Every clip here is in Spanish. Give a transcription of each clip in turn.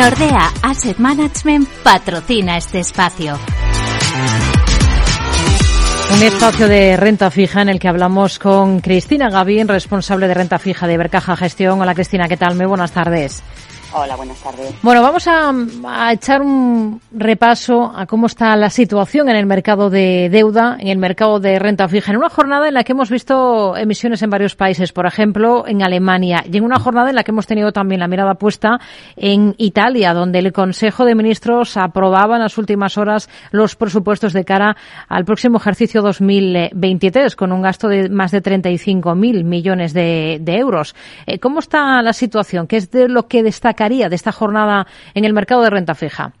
Nordea Asset Management patrocina este espacio. Un espacio de renta fija en el que hablamos con Cristina Gavín, responsable de renta fija de Bercaja Gestión. Hola Cristina, ¿qué tal? Muy buenas tardes. Hola, buenas tardes. Bueno, vamos a, echar un repaso a cómo está la situación en el mercado de deuda, en el mercado de renta fija, en una jornada en la que hemos visto emisiones en varios países, por ejemplo, en Alemania, y en una jornada en la que hemos tenido también la mirada puesta en Italia, donde el Consejo de Ministros aprobaba en las últimas horas los presupuestos de cara al próximo ejercicio 2023, con un gasto de más de 35.000 millones de, de euros. Eh, ¿Cómo está la situación? ¿Qué es de lo que destaca de esta jornada en el mercado de renta fija?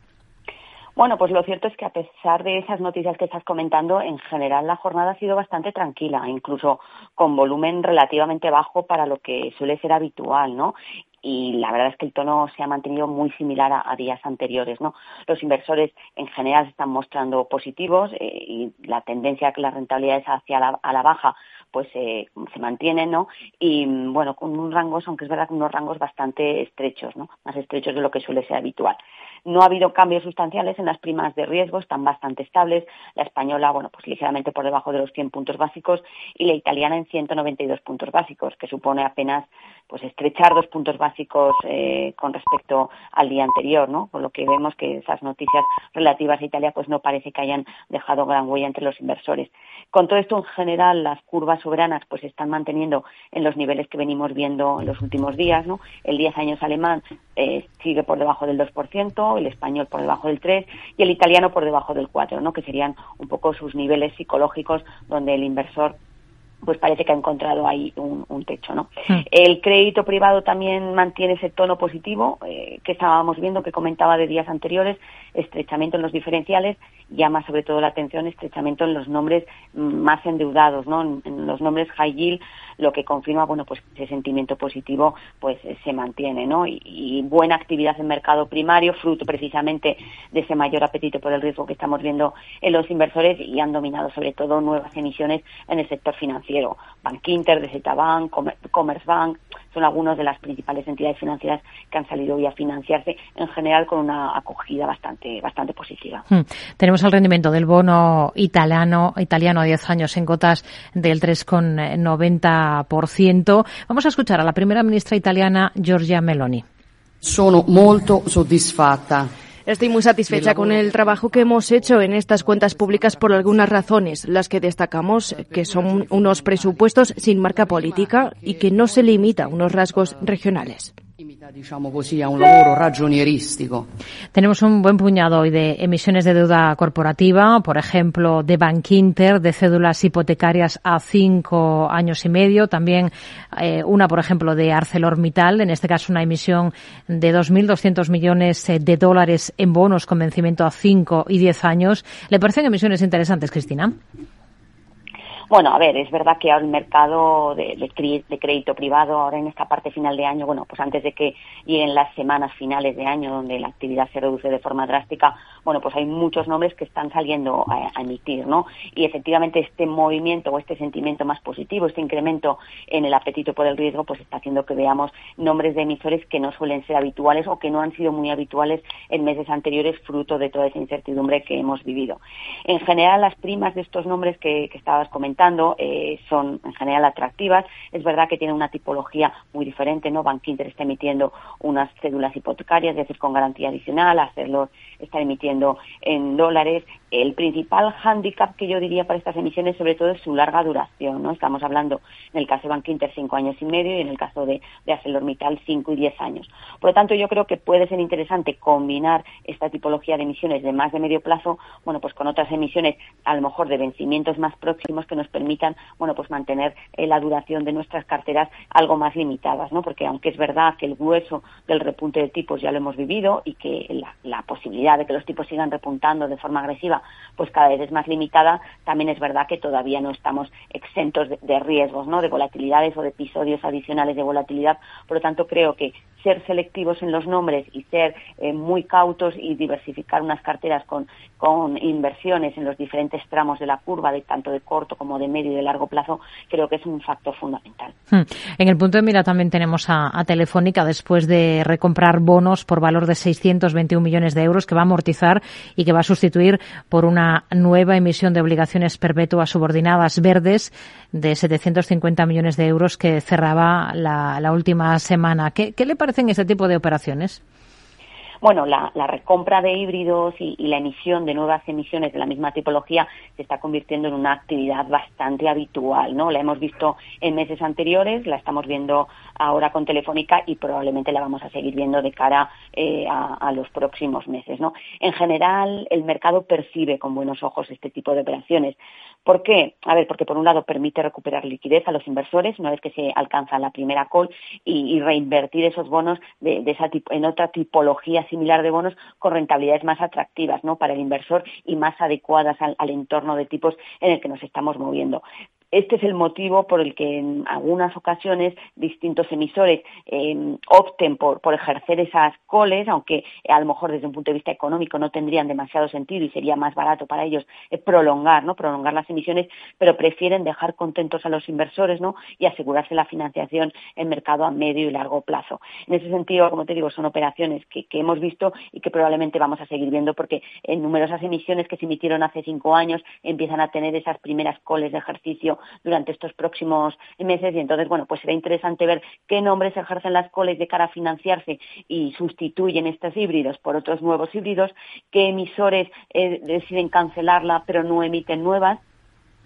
Bueno, pues lo cierto es que a pesar de esas noticias que estás comentando, en general la jornada ha sido bastante tranquila, incluso con volumen relativamente bajo para lo que suele ser habitual, ¿no? Y la verdad es que el tono se ha mantenido muy similar a, días anteriores. ¿no? Los inversores en general se están mostrando positivos eh, y la tendencia que las rentabilidades hacia la, a baja pues eh, se mantienen, ¿no? Y bueno, con unos rangos, aunque es verdad que unos rangos bastante estrechos, ¿no? Más estrechos de lo que suele ser habitual. No ha habido cambios sustanciales en las primas de riesgo, están bastante estables. La española, bueno, pues ligeramente por debajo de los 100 puntos básicos y la italiana en 192 puntos básicos, que supone apenas pues estrechar dos puntos básicos eh, con respecto al día anterior, ¿no? Por lo que vemos que esas noticias relativas a Italia pues no parece que hayan dejado gran huella entre los inversores. Con todo esto, en general, las curvas soberanas pues están manteniendo en los niveles que venimos viendo en los últimos días, ¿no? El 10 años alemán eh, sigue por debajo del 2%, el español por debajo del 3% y el italiano por debajo del 4%, ¿no? Que serían un poco sus niveles psicológicos donde el inversor pues parece que ha encontrado ahí un, techo, ¿no? Hmm. El crédito privado también mantiene ese tono positivo eh, que estábamos viendo, que comentaba de días anteriores, estrechamiento en los diferenciales, llama sobre todo la atención estrechamiento en los nombres más endeudados, ¿no? En, los nombres high yield, lo que confirma, bueno, pues ese sentimiento positivo, pues eh, se mantiene, ¿no? Y, buena actividad en mercado primario, fruto precisamente de ese mayor apetito por el riesgo que estamos viendo en los inversores y han dominado sobre todo nuevas emisiones en el sector financiero. Bank Inter, DZ Bank, Commerce Bank, son algunas de las principales entidades financieras que han salido hoy a financiarse, en general con una acogida bastante, bastante positiva. Hmm. Tenemos el rendimiento del bono italiano, italiano a 10 años en cotas del 3,90%. Vamos a escuchar a la primera ministra italiana, Giorgia Meloni. Sono molto soddisfatta Estoy muy satisfecha con el trabajo que hemos hecho en estas cuentas públicas por algunas razones, las que destacamos, que son unos presupuestos sin marca política y que no se limita a unos rasgos regionales. Tenemos un buen puñado hoy de emisiones de deuda corporativa, por ejemplo, de Bank Inter, de cédulas hipotecarias a cinco años y medio, también eh, una, por ejemplo, de ArcelorMittal, en este caso una emisión de 2.200 millones eh, de dólares en bonos con vencimiento a cinco y diez años. ¿Le parecen emisiones interesantes, Cristina? Bueno, a ver, es verdad que ahora el mercado de, crédito privado, ahora en esta parte final de año, bueno, pues antes de que lleguen las semanas finales de año donde la actividad se reduce de forma drástica, bueno, pues hay muchos nombres que están saliendo a, emitir, ¿no? Y efectivamente este movimiento o este sentimiento más positivo, este incremento en el apetito por el riesgo, pues está haciendo que veamos nombres de emisores que no suelen ser habituales o que no han sido muy habituales en meses anteriores, fruto de toda esa incertidumbre que hemos vivido. En general, las primas de estos nombres que, que estabas comentando, eh, son en general atractivas. Es verdad que tienen una tipología muy diferente, ¿no? Bank Inter está emitiendo unas cédulas hipotecarias, es decir, con garantía adicional, hacerlo está emitiendo en dólares. El principal hándicap que yo diría para estas emisiones, sobre todo, es su larga duración, ¿no? Estamos hablando, en el caso de Bank Inter, cinco años y medio y en el caso de, de ArcelorMittal, cinco y diez años. Por lo tanto, yo creo que puede ser interesante combinar esta tipología de emisiones de más de medio plazo, bueno, pues con otras emisiones, a lo mejor de vencimientos más próximos que nos permitan, bueno, pues mantener eh, la duración de nuestras carteras algo más limitadas, ¿no? Porque aunque es verdad que el grueso del repunte de tipos ya lo hemos vivido y que la, posibilidad de que los tipos sigan repuntando de forma agresiva pues cada vez es más limitada, también es verdad que todavía no estamos exentos de, riesgos, ¿no? De volatilidades o de episodios adicionales de volatilidad. Por lo tanto, creo que ser selectivos en los nombres y ser eh, muy cautos y diversificar unas carteras con, con inversiones en los diferentes tramos de la curva, de tanto de corto como de medio y de largo plazo, creo que es un factor fundamental. Hmm. En el punto de mira también tenemos a, Telefónica después de recomprar bonos por valor de 621 millones de euros que va a amortizar y que va a sustituir por una nueva emisión de obligaciones perpetuas subordinadas verdes de 750 millones de euros que cerraba la, última semana. ¿Qué, ¿Qué le parecen ese tipo de operaciones? Bueno, la, recompra de híbridos y, la emisión de nuevas emisiones de la misma tipología se está convirtiendo en una actividad bastante habitual, ¿no? La hemos visto en meses anteriores, la estamos viendo ahora con Telefónica y probablemente la vamos a seguir viendo de cara eh, a, los próximos meses, ¿no? En general, el mercado percibe con buenos ojos este tipo de operaciones. ¿Por qué? A ver, porque por un lado permite recuperar liquidez a los inversores una vez que se alcanza la primera call y, reinvertir esos bonos de, esa en otra tipología similar de bonos con rentabilidades más atractivas ¿no? para el inversor y más adecuadas al entorno de tipos en el que nos estamos moviendo. Este es el motivo por el que en algunas ocasiones distintos emisores eh, opten por, ejercer esas coles, aunque a lo mejor desde un punto de vista económico no tendrían demasiado sentido y sería más barato para ellos eh, prolongar, ¿no? Prolongar las emisiones, pero prefieren dejar contentos a los inversores, ¿no? Y asegurarse la financiación en mercado a medio y largo plazo. En ese sentido, como te digo, son operaciones que, que hemos visto y que probablemente vamos a seguir viendo porque en numerosas emisiones que se emitieron hace cinco años empiezan a tener esas primeras coles de ejercicio durante estos próximos meses. Y entonces, bueno, pues será interesante ver qué nombres ejercen las coles de cara a financiarse y sustituyen estos híbridos por otros nuevos híbridos, qué emisores eh, deciden cancelarla pero no emiten nuevas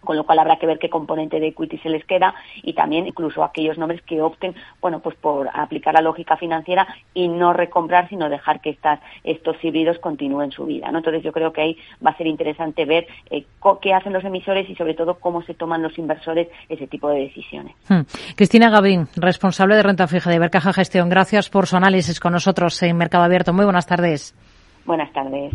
con lo cual habrá que ver qué componente de equity se les queda y también incluso aquellos nombres que opten, bueno, pues por aplicar la lógica financiera y no recomprar, sino dejar que estas, estos híbridos continúen su vida, ¿no? Entonces yo creo que ahí va a ser interesante ver eh, qué hacen los emisores y sobre todo cómo se toman los inversores ese tipo de decisiones. Hmm. Cristina Gavín, responsable de renta fija de Bercaja Gestión, gracias por su análisis con nosotros en Mercado Abierto. Muy buenas tardes. Buenas tardes.